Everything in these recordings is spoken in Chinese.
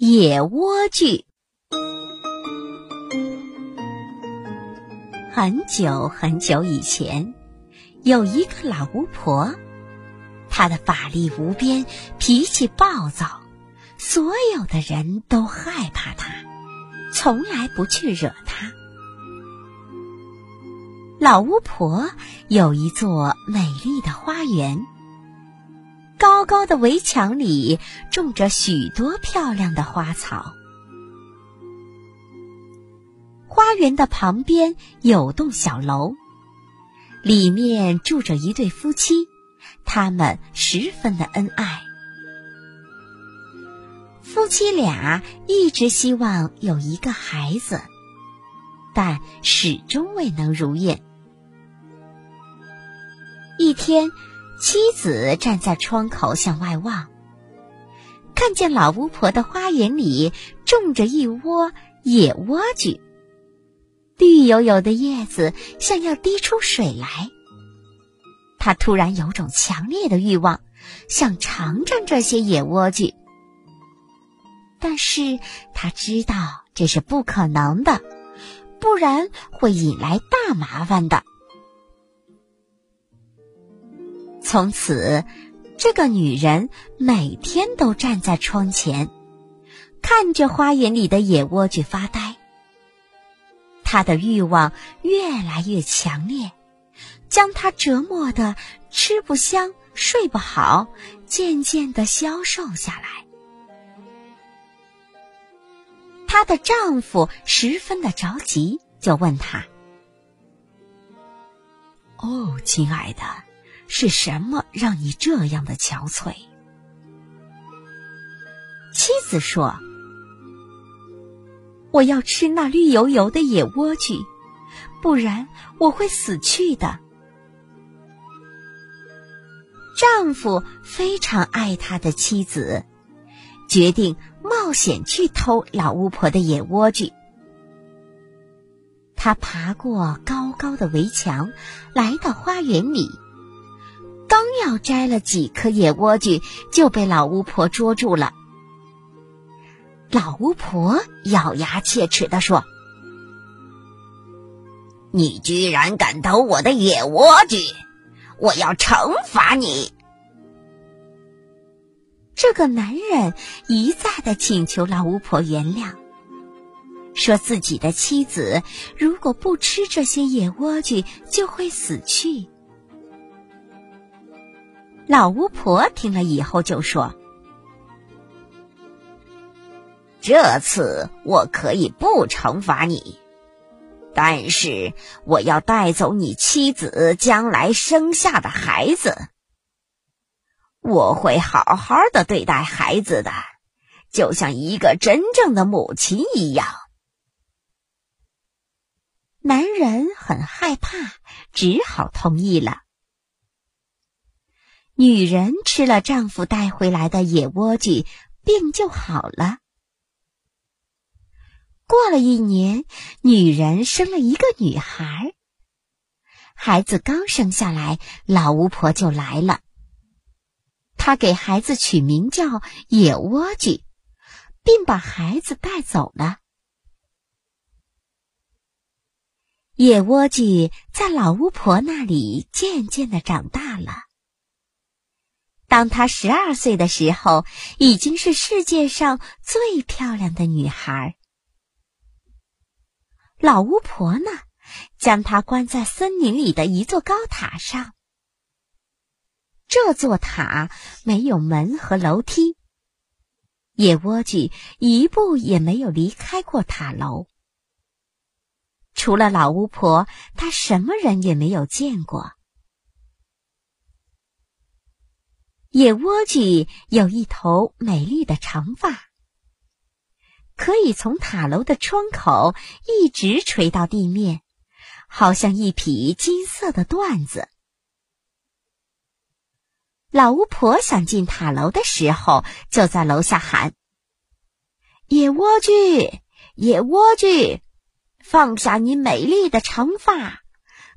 野莴苣。很久很久以前，有一个老巫婆，她的法力无边，脾气暴躁，所有的人都害怕她，从来不去惹她。老巫婆有一座美丽的花园。高高的围墙里种着许多漂亮的花草。花园的旁边有栋小楼，里面住着一对夫妻，他们十分的恩爱。夫妻俩一直希望有一个孩子，但始终未能如愿。一天。妻子站在窗口向外望，看见老巫婆的花园里种着一窝野莴苣，绿油油的叶子像要滴出水来。他突然有种强烈的欲望，想尝尝这些野莴苣，但是他知道这是不可能的，不然会引来大麻烦的。从此，这个女人每天都站在窗前，看着花园里的野莴苣发呆。她的欲望越来越强烈，将她折磨的吃不香、睡不好，渐渐的消瘦下来。她的丈夫十分的着急，就问她：“哦，亲爱的。”是什么让你这样的憔悴？妻子说：“我要吃那绿油油的野莴苣，不然我会死去的。”丈夫非常爱他的妻子，决定冒险去偷老巫婆的野莴苣。他爬过高高的围墙，来到花园里。刚要摘了几颗野莴苣，就被老巫婆捉住了。老巫婆咬牙切齿地说：“你居然敢偷我的野莴苣，我要惩罚你！”这个男人一再的请求老巫婆原谅，说自己的妻子如果不吃这些野莴苣，就会死去。老巫婆听了以后就说：“这次我可以不惩罚你，但是我要带走你妻子将来生下的孩子。我会好好的对待孩子的，就像一个真正的母亲一样。”男人很害怕，只好同意了。女人吃了丈夫带回来的野莴苣，病就好了。过了一年，女人生了一个女孩。孩子刚生下来，老巫婆就来了。她给孩子取名叫野莴苣，并把孩子带走了。野莴苣在老巫婆那里渐渐的长大了。当她十二岁的时候，已经是世界上最漂亮的女孩。老巫婆呢，将她关在森林里的一座高塔上。这座塔没有门和楼梯，野莴苣一步也没有离开过塔楼。除了老巫婆，她什么人也没有见过。野莴苣有一头美丽的长发，可以从塔楼的窗口一直垂到地面，好像一匹金色的缎子。老巫婆想进塔楼的时候，就在楼下喊：“野莴苣，野莴苣，放下你美丽的长发，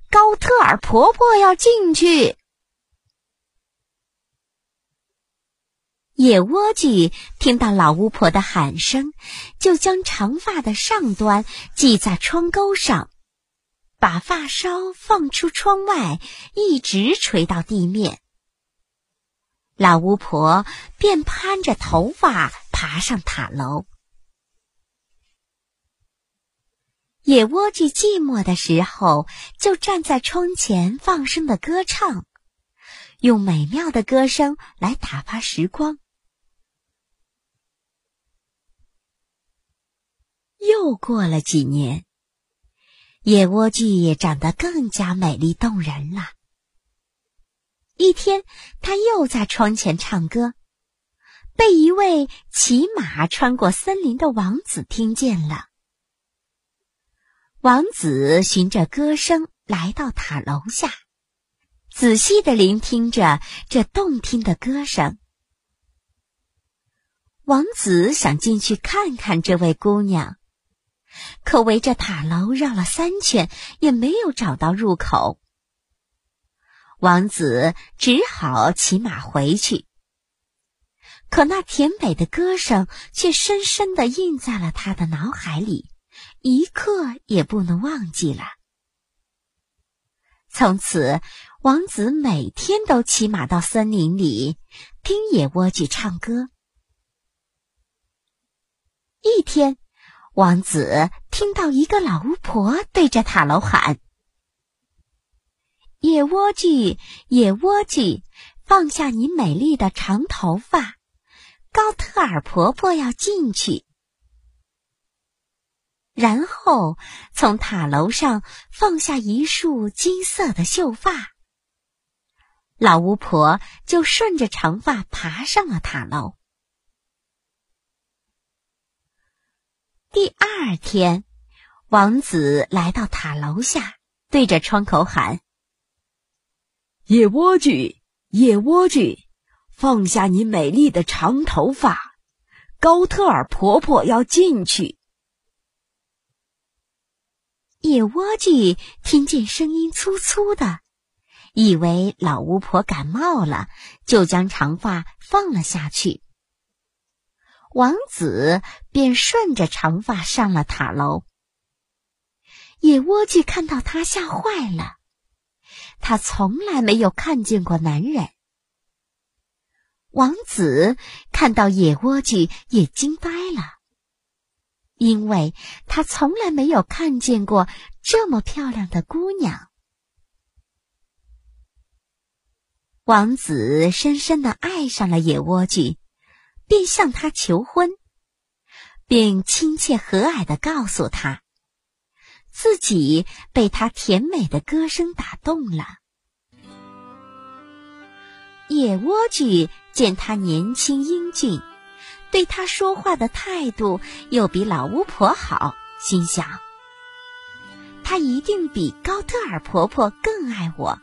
高特尔婆婆要进去。”野莴苣听到老巫婆的喊声，就将长发的上端系在窗钩上，把发梢放出窗外，一直垂到地面。老巫婆便攀着头发爬上塔楼。野莴苣寂寞的时候，就站在窗前放声的歌唱，用美妙的歌声来打发时光。又过了几年，野莴苣也长得更加美丽动人了。一天，他又在窗前唱歌，被一位骑马穿过森林的王子听见了。王子循着歌声来到塔楼下，仔细的聆听着这动听的歌声。王子想进去看看这位姑娘。可围着塔楼绕了三圈，也没有找到入口。王子只好骑马回去。可那甜美的歌声却深深的印在了他的脑海里，一刻也不能忘记了。从此，王子每天都骑马到森林里听野莴苣唱歌。一天。王子听到一个老巫婆对着塔楼喊：“野莴苣，野莴苣，放下你美丽的长头发，高特尔婆婆要进去。”然后从塔楼上放下一束金色的秀发，老巫婆就顺着长发爬上了塔楼。第二天，王子来到塔楼下，对着窗口喊：“野莴苣，野莴苣，放下你美丽的长头发，高特尔婆婆要进去。”野莴苣听见声音粗粗的，以为老巫婆感冒了，就将长发放了下去。王子便顺着长发上了塔楼。野莴苣看到他，吓坏了。他从来没有看见过男人。王子看到野莴苣也惊呆了，因为他从来没有看见过这么漂亮的姑娘。王子深深的爱上了野莴苣。便向他求婚，并亲切和蔼的告诉他，自己被他甜美的歌声打动了。野莴苣见他年轻英俊，对他说话的态度又比老巫婆好，心想：他一定比高特尔婆婆更爱我。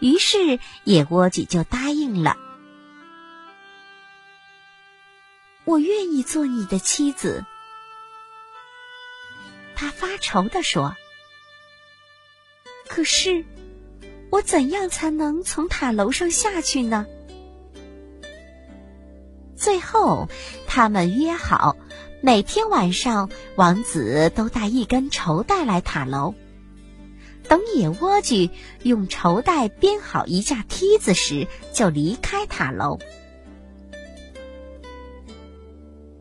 于是野莴苣就答应了。我愿意做你的妻子，他发愁地说。可是，我怎样才能从塔楼上下去呢？最后，他们约好，每天晚上，王子都带一根绸带来塔楼。等野莴苣用绸带编好一架梯子时，就离开塔楼。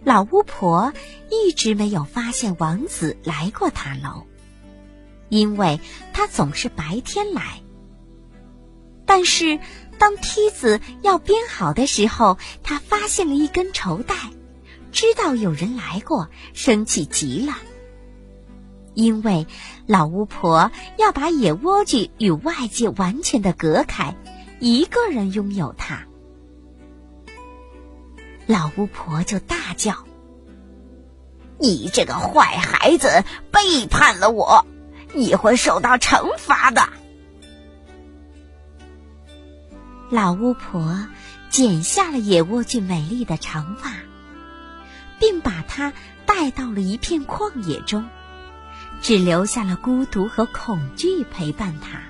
老巫婆一直没有发现王子来过塔楼，因为他总是白天来。但是，当梯子要编好的时候，他发现了一根绸带，知道有人来过，生气极了。因为老巫婆要把野莴苣与外界完全的隔开，一个人拥有它。老巫婆就大叫：“你这个坏孩子，背叛了我，你会受到惩罚的！”老巫婆剪下了野莴苣美丽的长发，并把它带到了一片旷野中，只留下了孤独和恐惧陪伴她。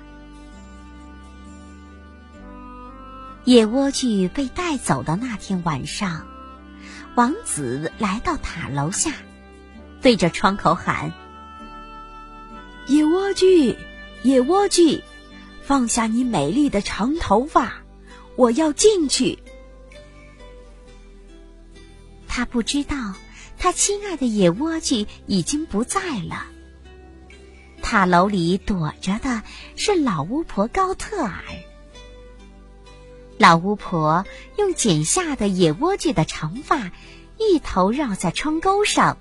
野莴苣被带走的那天晚上，王子来到塔楼下，对着窗口喊：“野莴苣，野莴苣，放下你美丽的长头发，我要进去。”他不知道，他亲爱的野莴苣已经不在了。塔楼里躲着的是老巫婆高特尔。老巫婆用剪下的野莴苣的长发，一头绕在窗钩上，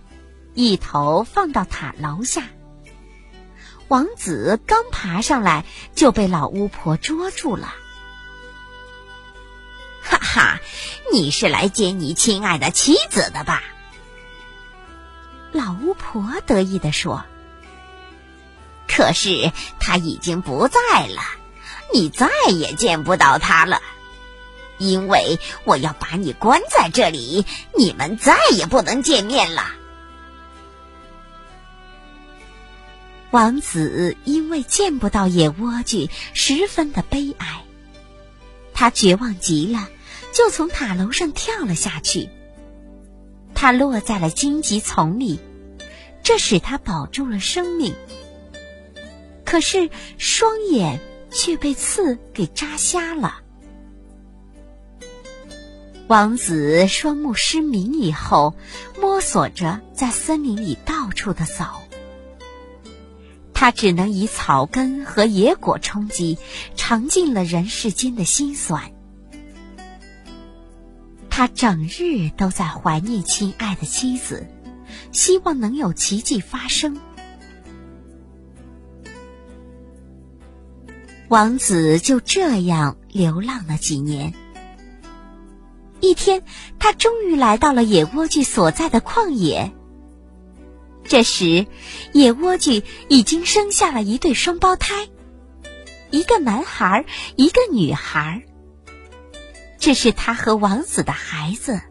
一头放到塔楼下。王子刚爬上来，就被老巫婆捉住了。哈哈，你是来接你亲爱的妻子的吧？老巫婆得意地说。可是她已经不在了，你再也见不到她了。因为我要把你关在这里，你们再也不能见面了。王子因为见不到野莴苣，十分的悲哀。他绝望极了，就从塔楼上跳了下去。他落在了荆棘丛里，这使他保住了生命。可是双眼却被刺给扎瞎了。王子双目失明以后，摸索着在森林里到处的走。他只能以草根和野果充饥，尝尽了人世间的辛酸。他整日都在怀念亲爱的妻子，希望能有奇迹发生。王子就这样流浪了几年。一天，他终于来到了野莴苣所在的旷野。这时，野莴苣已经生下了一对双胞胎，一个男孩，一个女孩。这是他和王子的孩子。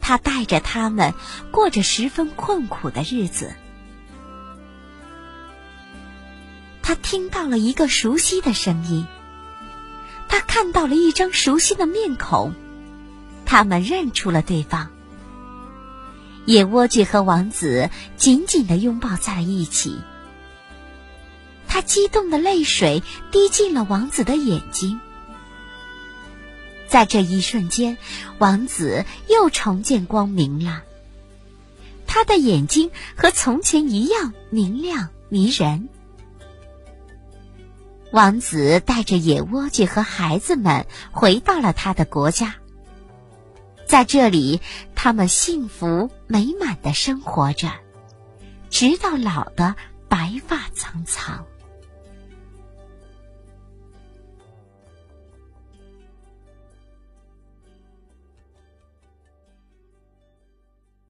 他带着他们过着十分困苦的日子。他听到了一个熟悉的声音，他看到了一张熟悉的面孔。他们认出了对方。野莴苣和王子紧紧的拥抱在了一起。他激动的泪水滴进了王子的眼睛。在这一瞬间，王子又重见光明了。他的眼睛和从前一样明亮迷人。王子带着野莴苣和孩子们回到了他的国家。在这里，他们幸福美满的生活着，直到老的白发苍苍。